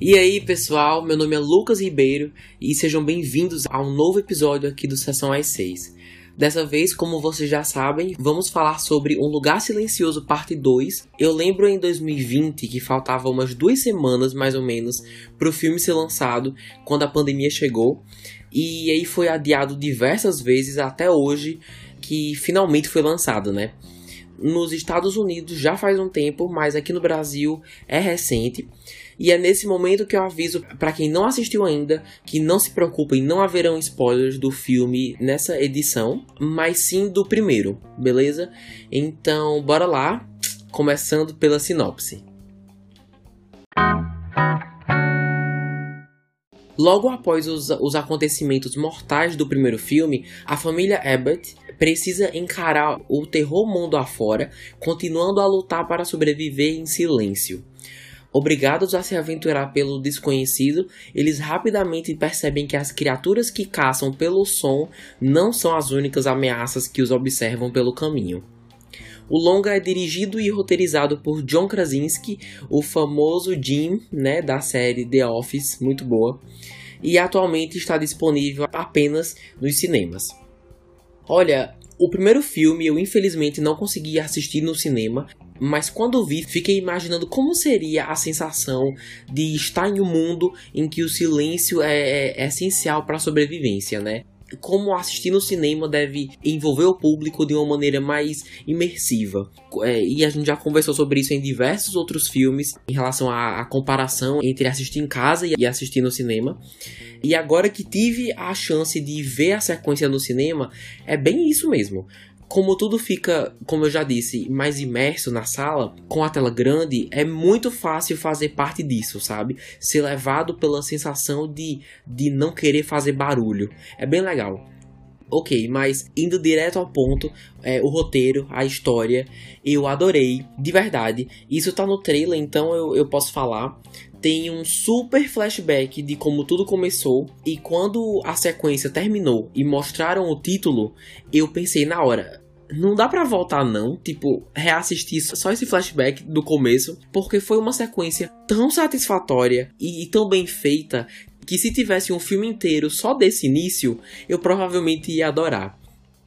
E aí, pessoal, meu nome é Lucas Ribeiro e sejam bem-vindos a um novo episódio aqui do Sessão às 6. Dessa vez, como vocês já sabem, vamos falar sobre Um Lugar Silencioso Parte 2. Eu lembro em 2020 que faltava umas duas semanas, mais ou menos, para o filme ser lançado, quando a pandemia chegou. E aí foi adiado diversas vezes até hoje que finalmente foi lançado, né? Nos Estados Unidos já faz um tempo, mas aqui no Brasil é recente. E é nesse momento que eu aviso para quem não assistiu ainda que não se preocupem, não haverão spoilers do filme nessa edição, mas sim do primeiro, beleza? Então, bora lá, começando pela sinopse. Logo após os, os acontecimentos mortais do primeiro filme, a família Abbott precisa encarar o terror mundo afora, continuando a lutar para sobreviver em silêncio. Obrigados a se aventurar pelo desconhecido, eles rapidamente percebem que as criaturas que caçam pelo som não são as únicas ameaças que os observam pelo caminho. O longa é dirigido e roteirizado por John Krasinski, o famoso Jim, né, da série The Office, muito boa, e atualmente está disponível apenas nos cinemas. Olha, o primeiro filme eu infelizmente não consegui assistir no cinema, mas quando vi, fiquei imaginando como seria a sensação de estar em um mundo em que o silêncio é, é, é essencial para a sobrevivência, né? Como assistir no cinema deve envolver o público de uma maneira mais imersiva. É, e a gente já conversou sobre isso em diversos outros filmes, em relação à, à, comparação entre assistir em casa e assistir no cinema. E agora que tive a chance de ver a sequência no cinema, é bem isso mesmo como tudo fica, como eu já disse, mais imerso na sala, com a tela grande, é muito fácil fazer parte disso, sabe? Ser levado pela sensação de, de não querer fazer barulho. É bem legal. Ok, mas indo direto ao ponto, é, o roteiro, a história, eu adorei, de verdade. Isso tá no trailer, então eu, eu posso falar. Tem um super flashback de como tudo começou. E quando a sequência terminou e mostraram o título, eu pensei na hora, não dá para voltar não, tipo, reassistir só esse flashback do começo, porque foi uma sequência tão satisfatória e, e, tão bem feita que se tivesse um filme inteiro só desse início, eu provavelmente ia adorar.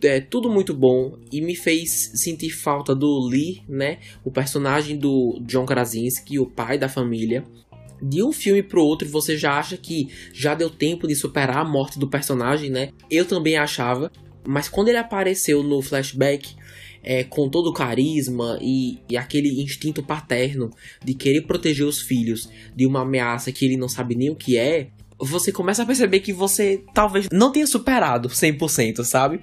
É tudo muito bom e me fez sentir falta do Lee, né, o personagem do John Krasinski, o pai da família. De um filme pro outro, você já acha que já deu tempo de superar a morte do personagem, né? Eu também achava, mas quando ele apareceu no flashback, é, com todo o carisma e, e, aquele instinto paterno de querer proteger os filhos de uma ameaça que ele não sabe nem o que é, você começa a perceber que você talvez não tenha superado 100%, sabe?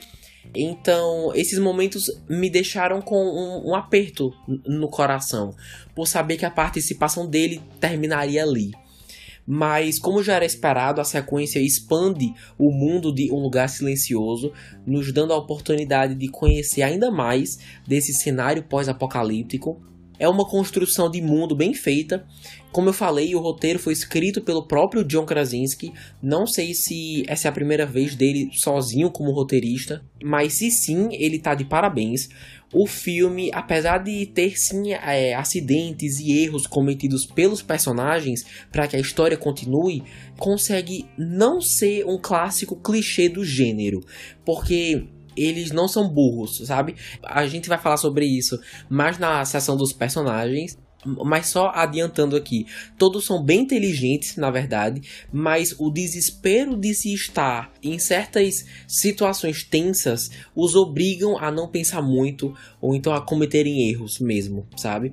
Então, esses momentos me deixaram com um, um aperto no coração, por saber que a participação dele terminaria ali. Mas, como já era esperado, a sequência expande o mundo de Um Lugar Silencioso, nos dando a oportunidade de conhecer ainda mais desse cenário pós-apocalíptico. É uma construção de mundo bem feita. Como eu falei, o roteiro foi escrito pelo próprio John Krasinski. Não sei se essa é a primeira vez dele sozinho como roteirista, mas se sim, ele tá de parabéns o filme, apesar de ter sim é, acidentes e erros cometidos pelos personagens para que a história continue, consegue não ser um clássico clichê do gênero, porque eles não são burros, sabe? A gente vai falar sobre isso mais na sessão dos personagens, mas só adiantando aqui, todos são bem inteligentes, na verdade, mas o desespero de se estar em certas situações tensas os obrigam a não pensar muito ou então a cometerem erros mesmo, sabe?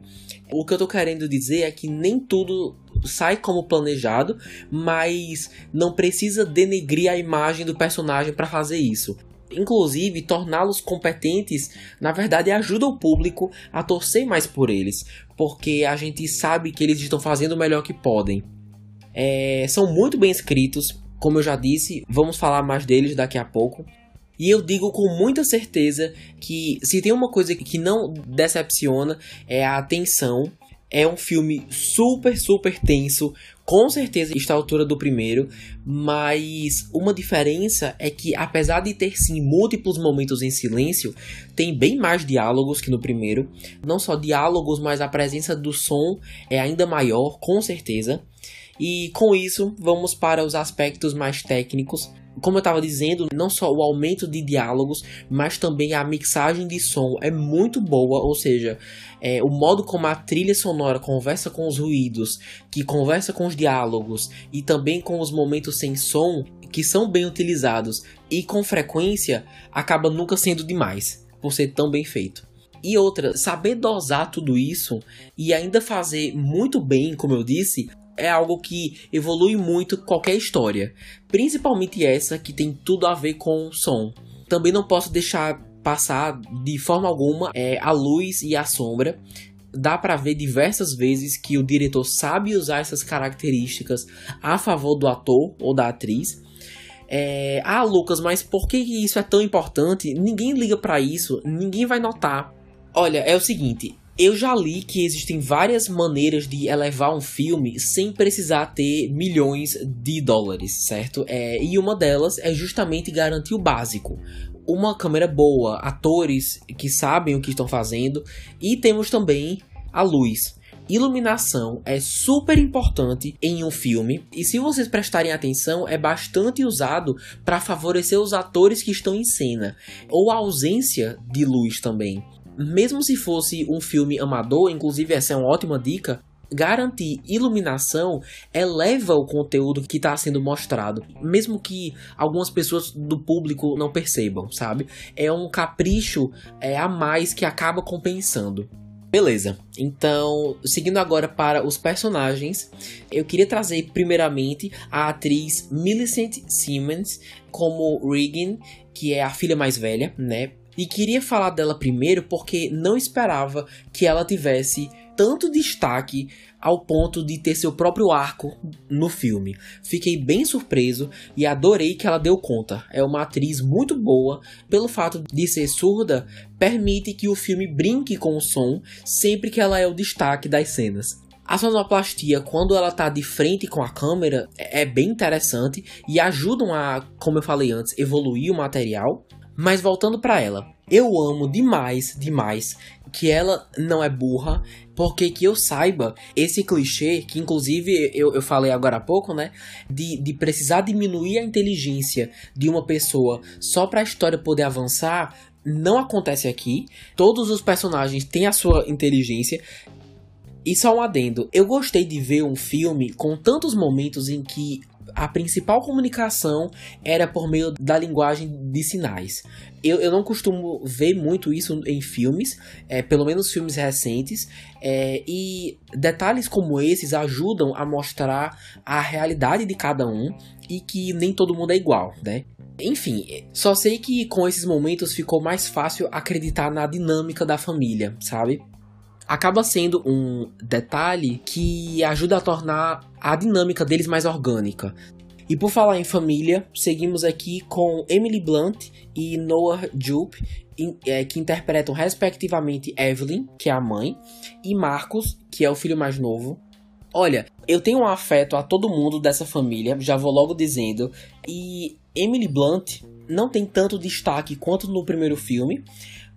O que eu tô querendo dizer é que nem tudo sai como planejado, mas não precisa denegrir a imagem do personagem para fazer isso inclusive torná-los competentes, na verdade ajuda o público a torcer mais por eles, porque a gente sabe que eles estão fazendo o melhor que podem. É, são muito bem escritos, como eu já disse, vamos falar mais deles daqui a pouco. E eu digo com muita certeza que se tem uma coisa que não decepciona é a atenção. É um filme super, super tenso, com certeza está à altura do primeiro, mas uma diferença é que, apesar de ter sim múltiplos momentos em silêncio, tem bem mais diálogos que no primeiro. Não só diálogos, mas a presença do som é ainda maior, com certeza. E com isso, vamos para os aspectos mais técnicos como eu estava dizendo, não só o aumento de diálogos, mas também a mixagem de som é muito boa, ou seja, é, o modo como a trilha sonora conversa com os ruídos, que conversa com os diálogos e também com os momentos sem som, que são bem utilizados e com frequência, acaba nunca sendo demais, por ser tão bem feito. E outra, saber dosar tudo isso e ainda fazer muito bem, como eu disse, é algo que evolui muito qualquer história, principalmente essa que tem tudo a ver com som. Também não posso deixar passar de forma alguma é, a luz e a sombra. Dá para ver diversas vezes que o diretor sabe usar essas características a favor do ator ou da atriz. É, ah, Lucas, mas por que isso é tão importante? Ninguém liga para isso, ninguém vai notar. Olha, é o seguinte, eu já li que existem várias maneiras de elevar um filme sem precisar ter milhões de dólares, certo? É, e uma delas é justamente garantir o básico. Uma câmera boa, atores que sabem o que estão fazendo e temos também a luz. Iluminação é super importante em um filme e se vocês prestarem atenção é bastante usado para favorecer os atores que estão em cena ou a ausência de luz também mesmo se fosse um filme amador, inclusive essa é uma ótima dica, garantir iluminação eleva o conteúdo que está sendo mostrado, mesmo que algumas pessoas do público não percebam, sabe? É um capricho é, a mais que acaba compensando. Beleza, então seguindo agora para os personagens, eu queria trazer primeiramente a atriz Millicent Simmons como Regan, que é a filha mais velha, né? E queria falar dela primeiro porque não esperava que ela tivesse tanto destaque ao ponto de ter seu próprio arco no filme. Fiquei bem surpreso e adorei que ela deu conta. É uma atriz muito boa, pelo fato de ser surda, permite que o filme brinque com o som sempre que ela é o destaque das cenas. A sonoplastia, quando ela tá de frente com a câmera, é bem interessante e ajudam a, como eu falei antes, evoluir o material. Mas voltando para ela, eu amo demais, demais que ela não é burra, porque que eu saiba, esse clichê, que inclusive eu, eu falei agora há pouco, né? De, de precisar diminuir a inteligência de uma pessoa só para a história poder avançar, não acontece aqui. Todos os personagens têm a sua inteligência. E só um adendo, eu gostei de ver um filme com tantos momentos em que a principal comunicação era por meio da linguagem de sinais. Eu, eu não costumo ver muito isso em filmes, é, pelo menos filmes recentes, é, e detalhes como esses ajudam a mostrar a realidade de cada um e que nem todo mundo é igual, né? Enfim, só sei que com esses momentos ficou mais fácil acreditar na dinâmica da família, sabe? Acaba sendo um detalhe que ajuda a tornar a dinâmica deles mais orgânica. E por falar em família, seguimos aqui com Emily Blunt e Noah Jupe, é, que interpretam respectivamente Evelyn, que é a mãe, e Marcos, que é o filho mais novo. Olha, eu tenho um afeto a todo mundo dessa família, já vou logo dizendo, e Emily Blunt não tem tanto destaque quanto no primeiro filme,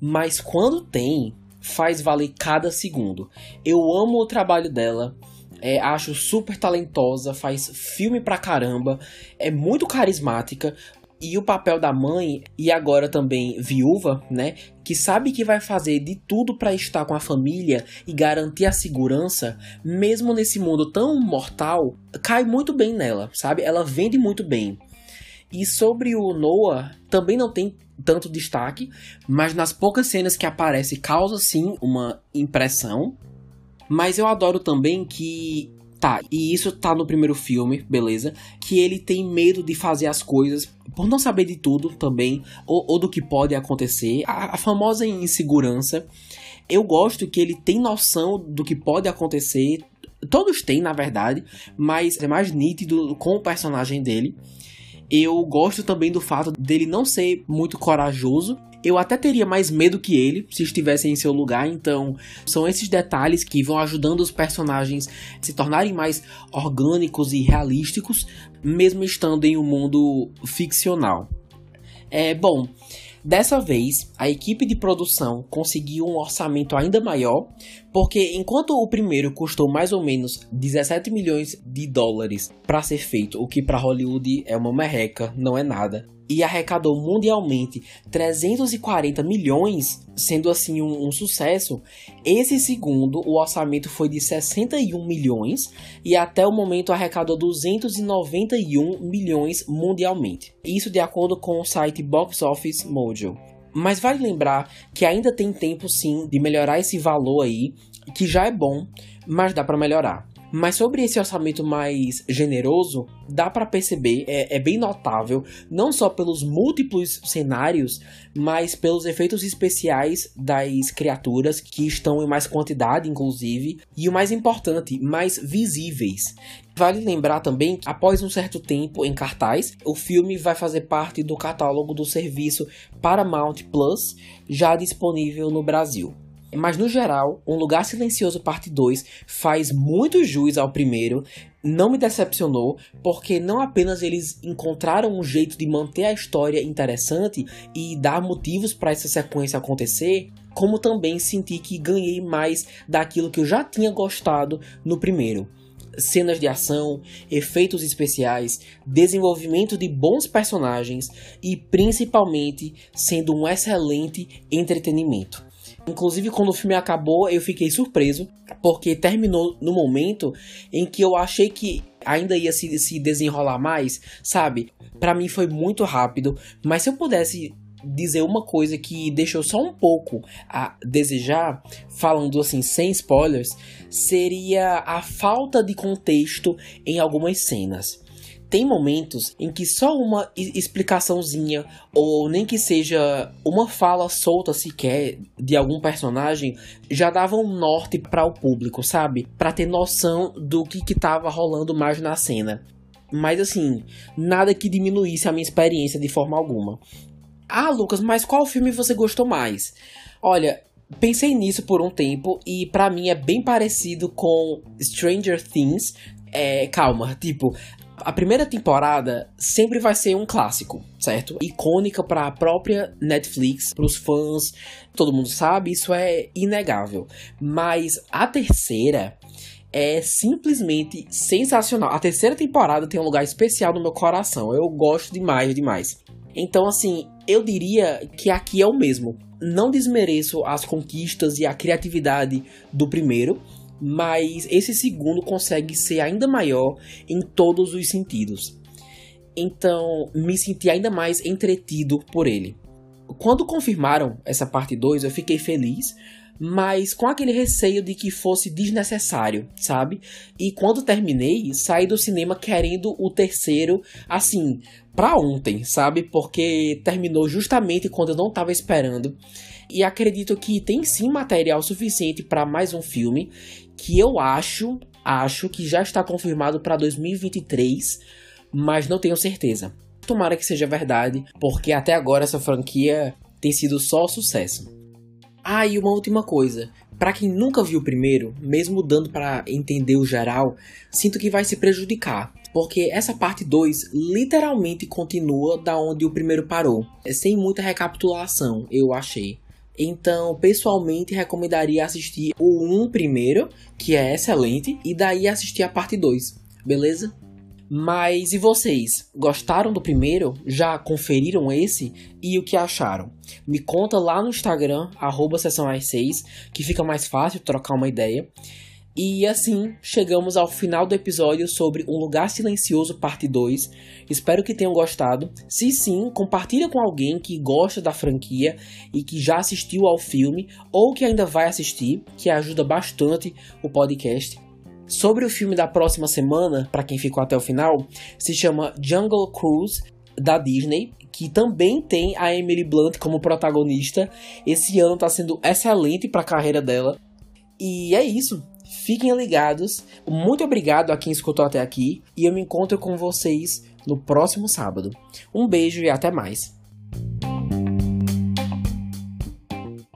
mas quando tem, faz valer cada segundo. Eu amo o trabalho dela. É, acho super talentosa, faz filme pra caramba, é muito carismática. E o papel da mãe, e agora também viúva, né? Que sabe que vai fazer de tudo para estar com a família e garantir a segurança, mesmo nesse mundo tão mortal, cai muito bem nela, sabe? Ela vende muito bem. E sobre o Noah, também não tem tanto destaque, mas nas poucas cenas que aparece causa sim uma impressão. Mas eu adoro também que Tá, e isso tá no primeiro filme, beleza? Que ele tem medo de fazer as coisas por não saber de tudo também, ou, ou do que pode acontecer. A, a, famosa insegurança. Eu gosto que ele tem noção do que pode acontecer. Todos têm, na verdade, mas é mais nítido com o personagem dele. Eu gosto também do fato dele não ser muito corajoso Eu até teria mais medo que ele se estivesse em seu lugar, então são esses detalhes que vão ajudando os personagens a se tornarem mais orgânicos e realísticos, mesmo estando em um mundo ficcional. É bom. Dessa vez, a equipe de produção conseguiu um orçamento ainda maior, porque enquanto o primeiro custou mais ou menos 17 milhões de dólares para ser feito, o que para Hollywood é uma merreca, não é nada e arrecadou mundialmente 340 milhões, sendo assim um, um, sucesso. Esse segundo, o orçamento foi de 61 milhões e até o momento arrecadou 291 milhões mundialmente. Isso de acordo com o site Box Office Mojo. Mas vale lembrar que ainda tem tempo sim de melhorar esse valor aí, que já é bom, mas dá para melhorar. Mas sobre esse orçamento mais generoso, dá para perceber, é, é, bem notável, não só pelos múltiplos cenários, mas pelos efeitos especiais das criaturas, que estão em mais quantidade, inclusive, e o mais importante, mais visíveis. Vale lembrar também que, após um certo tempo em cartaz, o filme vai fazer parte do catálogo do serviço Paramount Plus, já disponível no Brasil. Mas no geral, Um Lugar Silencioso Parte 2 faz muito jus ao primeiro. Não me decepcionou, porque não apenas eles encontraram um jeito de manter a história interessante e dar motivos para essa sequência acontecer, como também senti que ganhei mais daquilo que eu já tinha gostado no primeiro cenas de ação, efeitos especiais, desenvolvimento de bons personagens e principalmente sendo um excelente entretenimento. Inclusive, quando o filme acabou, eu fiquei surpreso, porque terminou no momento em que eu achei que ainda ia se, se desenrolar mais, sabe? Para mim foi muito rápido, mas se eu pudesse dizer uma coisa que deixou só um pouco a desejar, falando assim sem spoilers, seria a falta de contexto em algumas cenas tem momentos em que só uma explicaçãozinha, ou nem que seja uma fala solta sequer de algum personagem, já dava um norte para o público, sabe? Para ter noção do que, que rolando mais na cena. Mas assim, nada que diminuísse a minha experiência de forma alguma. Ah, Lucas, mas qual filme você gostou mais? Olha, pensei nisso por um tempo e para mim é bem parecido com Stranger Things. É, calma, tipo, a primeira temporada sempre vai ser um clássico, certo? Icônica para a própria Netflix, para os fãs, todo mundo sabe, isso é inegável. Mas a terceira é simplesmente sensacional. A terceira temporada tem um lugar especial no meu coração. Eu gosto demais, demais. Então, assim, eu diria que aqui é o mesmo. Não desmereço as conquistas e a criatividade do primeiro, mas esse segundo consegue ser ainda maior em todos os sentidos. Então, me senti ainda mais entretido por ele. Quando confirmaram essa parte 2, eu fiquei feliz, mas com aquele receio de que fosse desnecessário, sabe? E quando terminei, saí do cinema querendo o terceiro, assim, pra ontem, sabe? Porque terminou justamente quando eu não tava esperando. E acredito que tem sim material suficiente para mais um filme que eu acho, acho que já está confirmado para 2023, mas não tenho certeza. Tomara que seja verdade, porque até agora essa franquia tem sido só sucesso. Ah, e uma última coisa. Para quem nunca viu o primeiro, mesmo dando para entender o geral, sinto que vai se prejudicar, porque essa parte 2 literalmente continua da onde o primeiro parou, sem muita recapitulação, eu achei. Então, pessoalmente, recomendaria assistir o 1 primeiro, que é excelente, e daí assistir a parte 2, beleza? Mas e vocês? Gostaram do primeiro? Já conferiram esse? E o que acharam? Me conta lá no Instagram, arroba 6 que fica mais fácil trocar uma ideia. E assim, chegamos ao final do episódio sobre Um Lugar Silencioso Parte 2. Espero que tenham gostado. Se sim, compartilha com alguém que gosta da franquia e que já assistiu ao filme ou que ainda vai assistir, que ajuda bastante o podcast. Sobre o filme da próxima semana, para quem ficou até o final, se chama Jungle Cruise da Disney, que também tem a Emily Blunt como protagonista. Esse ano está sendo excelente para a carreira dela. E é isso. Fiquem ligados. Muito obrigado a quem escutou até aqui e eu me encontro com vocês no próximo sábado. Um beijo e até mais.